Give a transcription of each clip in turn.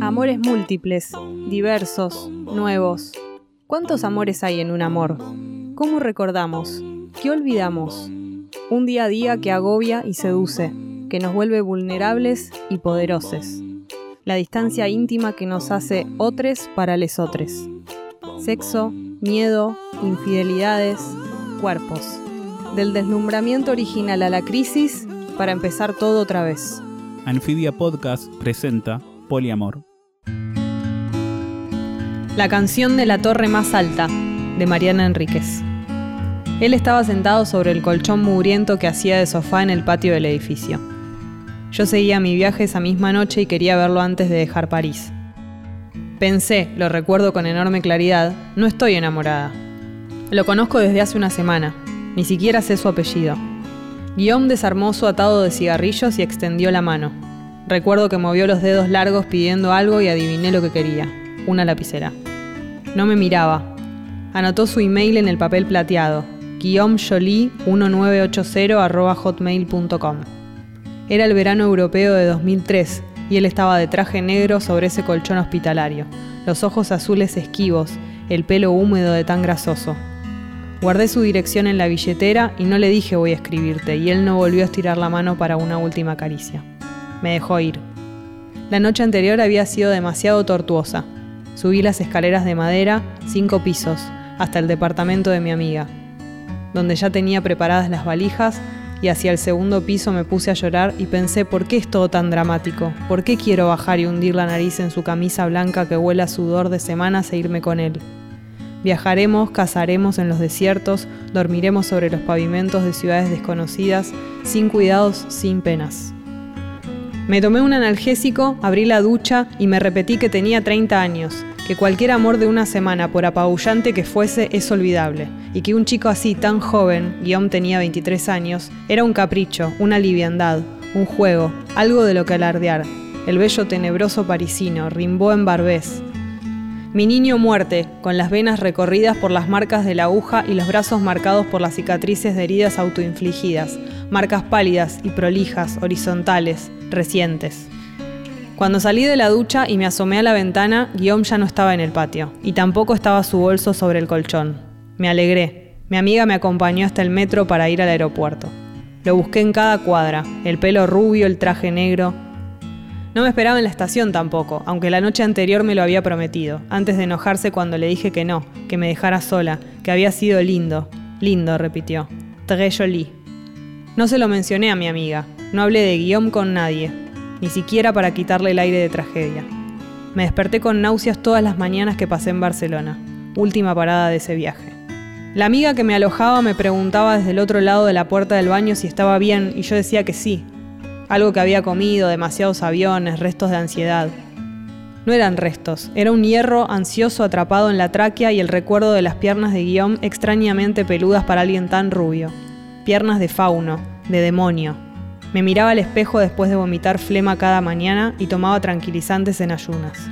Amores múltiples, diversos, nuevos. ¿Cuántos amores hay en un amor? ¿Cómo recordamos? ¿Qué olvidamos? Un día a día que agobia y seduce, que nos vuelve vulnerables y poderosos. La distancia íntima que nos hace otres para lesotres. Sexo, miedo, infidelidades, cuerpos. Del deslumbramiento original a la crisis para empezar todo otra vez. Anfibia Podcast presenta Poliamor. La canción de la torre más alta, de Mariana Enríquez. Él estaba sentado sobre el colchón mugriento que hacía de sofá en el patio del edificio. Yo seguía mi viaje esa misma noche y quería verlo antes de dejar París. Pensé, lo recuerdo con enorme claridad, no estoy enamorada. Lo conozco desde hace una semana, ni siquiera sé su apellido. Guillaume desarmó su atado de cigarrillos y extendió la mano. Recuerdo que movió los dedos largos pidiendo algo y adiviné lo que quería, una lapicera. No me miraba. Anotó su email en el papel plateado, guillaumejoly1980 Era el verano europeo de 2003 y él estaba de traje negro sobre ese colchón hospitalario, los ojos azules esquivos, el pelo húmedo de tan grasoso, Guardé su dirección en la billetera y no le dije voy a escribirte, y él no volvió a estirar la mano para una última caricia. Me dejó ir. La noche anterior había sido demasiado tortuosa. Subí las escaleras de madera, cinco pisos, hasta el departamento de mi amiga, donde ya tenía preparadas las valijas y hacia el segundo piso me puse a llorar y pensé por qué es todo tan dramático, por qué quiero bajar y hundir la nariz en su camisa blanca que huele a sudor de semanas e irme con él. Viajaremos, cazaremos en los desiertos, dormiremos sobre los pavimentos de ciudades desconocidas, sin cuidados, sin penas. Me tomé un analgésico, abrí la ducha y me repetí que tenía 30 años, que cualquier amor de una semana, por apabullante que fuese, es olvidable, y que un chico así tan joven, Guillaume tenía 23 años, era un capricho, una liviandad, un juego, algo de lo que alardear. El bello tenebroso parisino, rimbó en Barbés, mi niño muerte, con las venas recorridas por las marcas de la aguja y los brazos marcados por las cicatrices de heridas autoinfligidas, marcas pálidas y prolijas, horizontales, recientes. Cuando salí de la ducha y me asomé a la ventana, Guillaume ya no estaba en el patio, y tampoco estaba su bolso sobre el colchón. Me alegré. Mi amiga me acompañó hasta el metro para ir al aeropuerto. Lo busqué en cada cuadra, el pelo rubio, el traje negro, no me esperaba en la estación tampoco, aunque la noche anterior me lo había prometido, antes de enojarse cuando le dije que no, que me dejara sola, que había sido lindo. Lindo, repitió. Très joli. No se lo mencioné a mi amiga, no hablé de Guillaume con nadie, ni siquiera para quitarle el aire de tragedia. Me desperté con náuseas todas las mañanas que pasé en Barcelona, última parada de ese viaje. La amiga que me alojaba me preguntaba desde el otro lado de la puerta del baño si estaba bien y yo decía que sí, algo que había comido, demasiados aviones, restos de ansiedad. No eran restos, era un hierro ansioso atrapado en la tráquea y el recuerdo de las piernas de Guillaume extrañamente peludas para alguien tan rubio. Piernas de fauno, de demonio. Me miraba al espejo después de vomitar flema cada mañana y tomaba tranquilizantes en ayunas.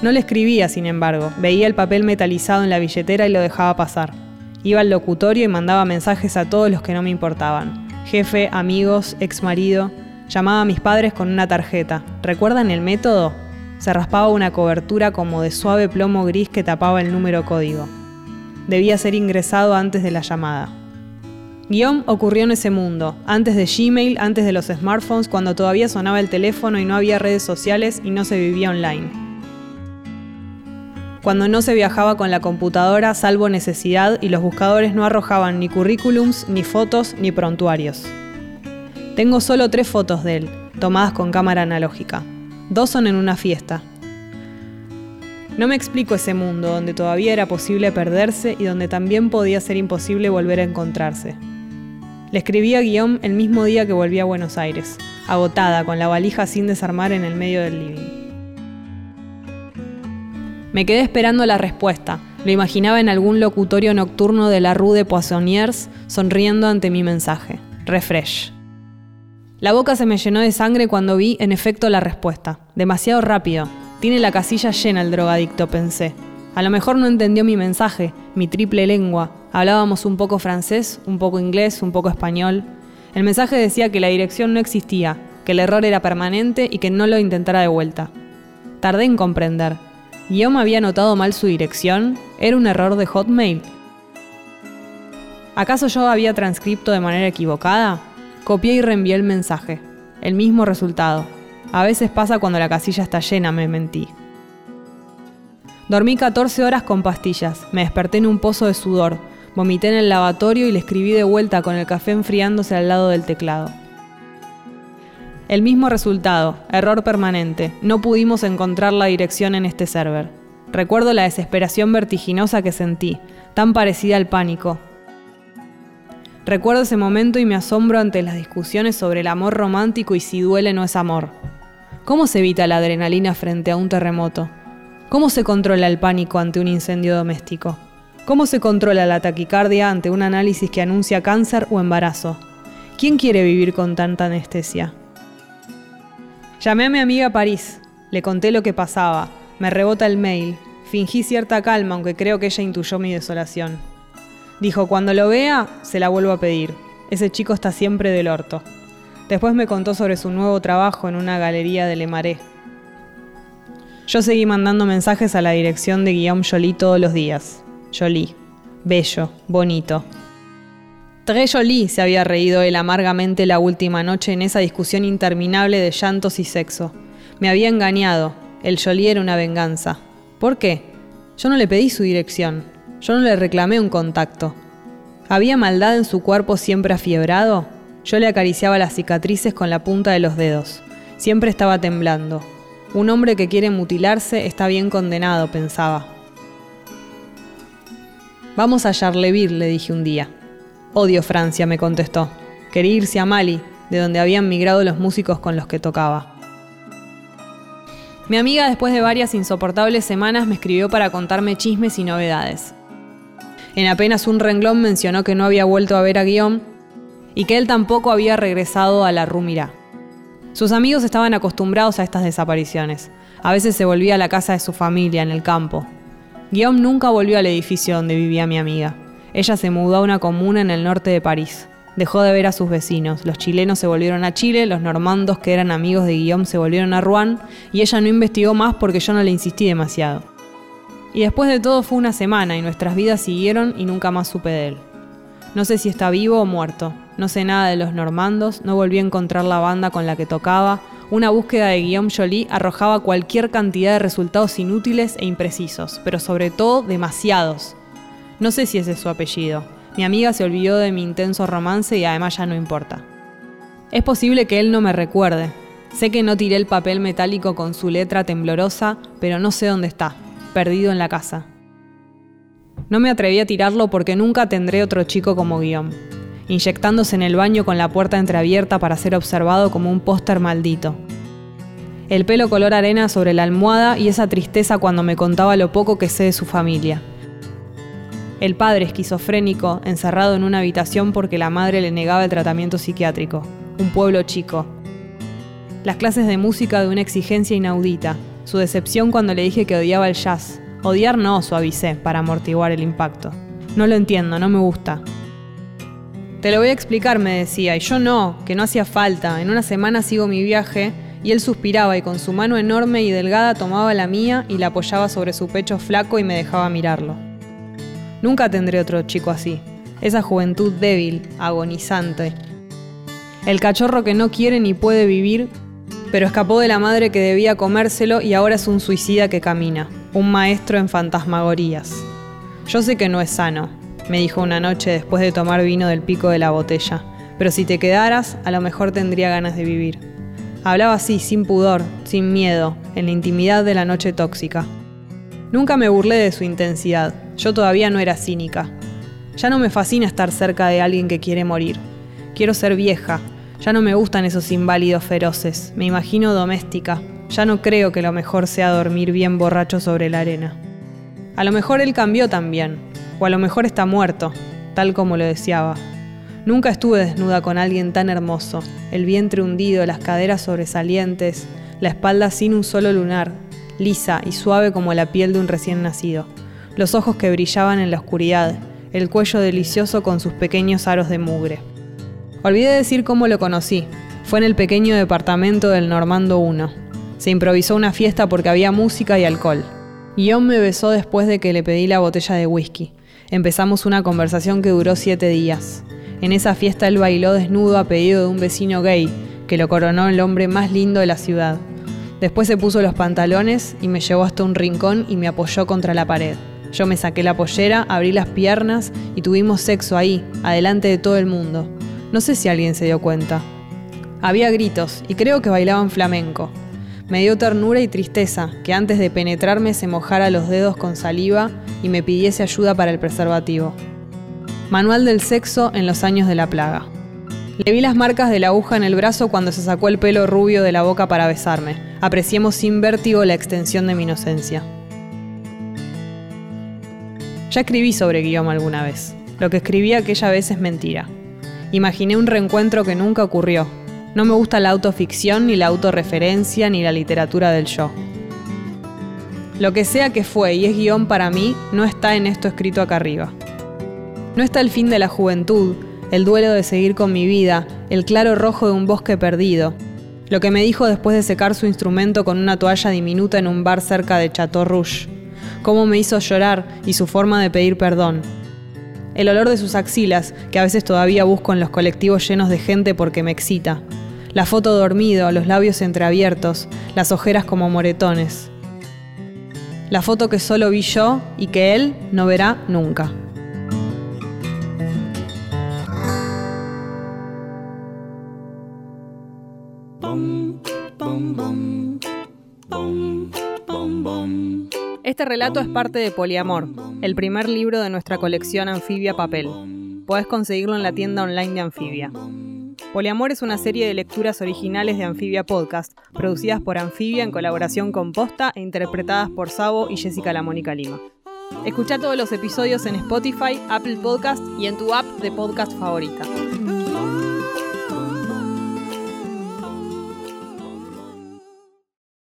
No le escribía, sin embargo, veía el papel metalizado en la billetera y lo dejaba pasar. Iba al locutorio y mandaba mensajes a todos los que no me importaban jefe, amigos, ex marido. Llamaba a mis padres con una tarjeta. ¿Recuerdan el método? Se raspaba una cobertura como de suave plomo gris que tapaba el número código. Debía ser ingresado antes de la llamada. Guión ocurrió en ese mundo, antes de Gmail, antes de los smartphones, cuando todavía sonaba el teléfono y no había redes sociales y no se vivía online cuando no se viajaba con la computadora salvo necesidad y los buscadores no arrojaban ni currículums, ni fotos, ni prontuarios. Tengo solo tres fotos de él, tomadas con cámara analógica. Dos son en una fiesta. No me explico ese mundo donde todavía era posible perderse y donde también podía ser imposible volver a encontrarse. Le escribí a Guillaume el mismo día que volví a Buenos Aires, agotada, con la valija sin desarmar en el medio del living. Me quedé esperando la respuesta. Lo imaginaba en algún locutorio nocturno de la Rue de Poissonniers, sonriendo ante mi mensaje. Refresh. La boca se me llenó de sangre cuando vi, en efecto, la respuesta. Demasiado rápido. Tiene la casilla llena el drogadicto, pensé. A lo mejor no entendió mi mensaje, mi triple lengua. Hablábamos un poco francés, un poco inglés, un poco español. El mensaje decía que la dirección no existía, que el error era permanente y que no lo intentara de vuelta. Tardé en comprender. Guillaume había notado mal su dirección, era un error de Hotmail. ¿Acaso yo había transcripto de manera equivocada? Copié y reenvié el mensaje. El mismo resultado. A veces pasa cuando la casilla está llena, me mentí. Dormí 14 horas con pastillas, me desperté en un pozo de sudor, vomité en el lavatorio y le escribí de vuelta con el café enfriándose al lado del teclado. El mismo resultado, error permanente, no pudimos encontrar la dirección en este server. Recuerdo la desesperación vertiginosa que sentí, tan parecida al pánico. Recuerdo ese momento y me asombro ante las discusiones sobre el amor romántico y si duele no es amor. ¿Cómo se evita la adrenalina frente a un terremoto? ¿Cómo se controla el pánico ante un incendio doméstico? ¿Cómo se controla la taquicardia ante un análisis que anuncia cáncer o embarazo? ¿Quién quiere vivir con tanta anestesia? Llamé a mi amiga París, le conté lo que pasaba, me rebota el mail, fingí cierta calma aunque creo que ella intuyó mi desolación. Dijo, cuando lo vea, se la vuelvo a pedir. Ese chico está siempre del orto. Después me contó sobre su nuevo trabajo en una galería de Le Marais. Yo seguí mandando mensajes a la dirección de Guillaume Joly todos los días. Joly. Bello, bonito, Jolie se había reído él amargamente la última noche en esa discusión interminable de llantos y sexo. Me había engañado. El Jolie era una venganza. ¿Por qué? Yo no le pedí su dirección. Yo no le reclamé un contacto. ¿Había maldad en su cuerpo siempre afiebrado? Yo le acariciaba las cicatrices con la punta de los dedos. Siempre estaba temblando. Un hombre que quiere mutilarse está bien condenado, pensaba. Vamos a Charleville, le dije un día. Odio Francia, me contestó. Quería irse a Mali, de donde habían migrado los músicos con los que tocaba. Mi amiga, después de varias insoportables semanas, me escribió para contarme chismes y novedades. En apenas un renglón mencionó que no había vuelto a ver a Guillaume y que él tampoco había regresado a la Rumira. Sus amigos estaban acostumbrados a estas desapariciones. A veces se volvía a la casa de su familia, en el campo. Guillaume nunca volvió al edificio donde vivía mi amiga. Ella se mudó a una comuna en el norte de París. Dejó de ver a sus vecinos. Los chilenos se volvieron a Chile, los normandos que eran amigos de Guillaume se volvieron a Rouen y ella no investigó más porque yo no le insistí demasiado. Y después de todo fue una semana y nuestras vidas siguieron y nunca más supe de él. No sé si está vivo o muerto. No sé nada de los normandos, no volví a encontrar la banda con la que tocaba. Una búsqueda de Guillaume Joly arrojaba cualquier cantidad de resultados inútiles e imprecisos, pero sobre todo demasiados. No sé si ese es su apellido. Mi amiga se olvidó de mi intenso romance y además ya no importa. Es posible que él no me recuerde. Sé que no tiré el papel metálico con su letra temblorosa, pero no sé dónde está, perdido en la casa. No me atreví a tirarlo porque nunca tendré otro chico como Guillaume, inyectándose en el baño con la puerta entreabierta para ser observado como un póster maldito. El pelo color arena sobre la almohada y esa tristeza cuando me contaba lo poco que sé de su familia el padre esquizofrénico encerrado en una habitación porque la madre le negaba el tratamiento psiquiátrico, un pueblo chico. Las clases de música de una exigencia inaudita, su decepción cuando le dije que odiaba el jazz. Odiar no, suavicé, para amortiguar el impacto. No lo entiendo, no me gusta. Te lo voy a explicar, me decía, y yo no, que no hacía falta. En una semana sigo mi viaje y él suspiraba y con su mano enorme y delgada tomaba la mía y la apoyaba sobre su pecho flaco y me dejaba mirarlo. Nunca tendré otro chico así. Esa juventud débil, agonizante. El cachorro que no quiere ni puede vivir, pero escapó de la madre que debía comérselo y ahora es un suicida que camina, un maestro en fantasmagorías. Yo sé que no es sano, me dijo una noche después de tomar vino del pico de la botella, pero si te quedaras, a lo mejor tendría ganas de vivir. Hablaba así, sin pudor, sin miedo, en la intimidad de la noche tóxica. Nunca me burlé de su intensidad, yo todavía no era cínica. Ya no me fascina estar cerca de alguien que quiere morir. Quiero ser vieja, ya no me gustan esos inválidos feroces, me imagino doméstica, ya no creo que lo mejor sea dormir bien borracho sobre la arena. A lo mejor él cambió también, o a lo mejor está muerto, tal como lo deseaba. Nunca estuve desnuda con alguien tan hermoso, el vientre hundido, las caderas sobresalientes, la espalda sin un solo lunar, lisa y suave como la piel de un recién nacido, los ojos que brillaban en la oscuridad, el cuello delicioso con sus pequeños aros de mugre. Olvidé decir cómo lo conocí. Fue en el pequeño departamento del Normando 1. Se improvisó una fiesta porque había música y alcohol. Guión me besó después de que le pedí la botella de whisky. Empezamos una conversación que duró siete días. En esa fiesta él bailó desnudo a pedido de un vecino gay, que lo coronó el hombre más lindo de la ciudad. Después se puso los pantalones y me llevó hasta un rincón y me apoyó contra la pared. Yo me saqué la pollera, abrí las piernas y tuvimos sexo ahí, adelante de todo el mundo. No sé si alguien se dio cuenta. Había gritos y creo que bailaban flamenco. Me dio ternura y tristeza que antes de penetrarme se mojara los dedos con saliva y me pidiese ayuda para el preservativo. Manual del sexo en los años de la plaga. Le vi las marcas de la aguja en el brazo cuando se sacó el pelo rubio de la boca para besarme. Apreciemos sin vértigo la extensión de mi inocencia. Ya escribí sobre Guillaume alguna vez. Lo que escribí aquella vez es mentira. Imaginé un reencuentro que nunca ocurrió, no me gusta la autoficción, ni la autorreferencia, ni la literatura del yo. Lo que sea que fue y es guion para mí, no está en esto escrito acá arriba. No está el fin de la juventud, el duelo de seguir con mi vida, el claro rojo de un bosque perdido. Lo que me dijo después de secar su instrumento con una toalla diminuta en un bar cerca de Chateau Rouge. Cómo me hizo llorar y su forma de pedir perdón el olor de sus axilas, que a veces todavía busco en los colectivos llenos de gente porque me excita, la foto dormido, los labios entreabiertos, las ojeras como moretones. La foto que solo vi yo y que él no verá nunca. Este relato es parte de Poliamor, el primer libro de nuestra colección Anfibia Papel. Podés conseguirlo en la tienda online de Anfibia. Poliamor es una serie de lecturas originales de Anfibia Podcast, producidas por Anfibia en colaboración con Posta e interpretadas por Sabo y Jessica La Mónica Lima. Escucha todos los episodios en Spotify, Apple Podcast y en tu app de podcast favorita.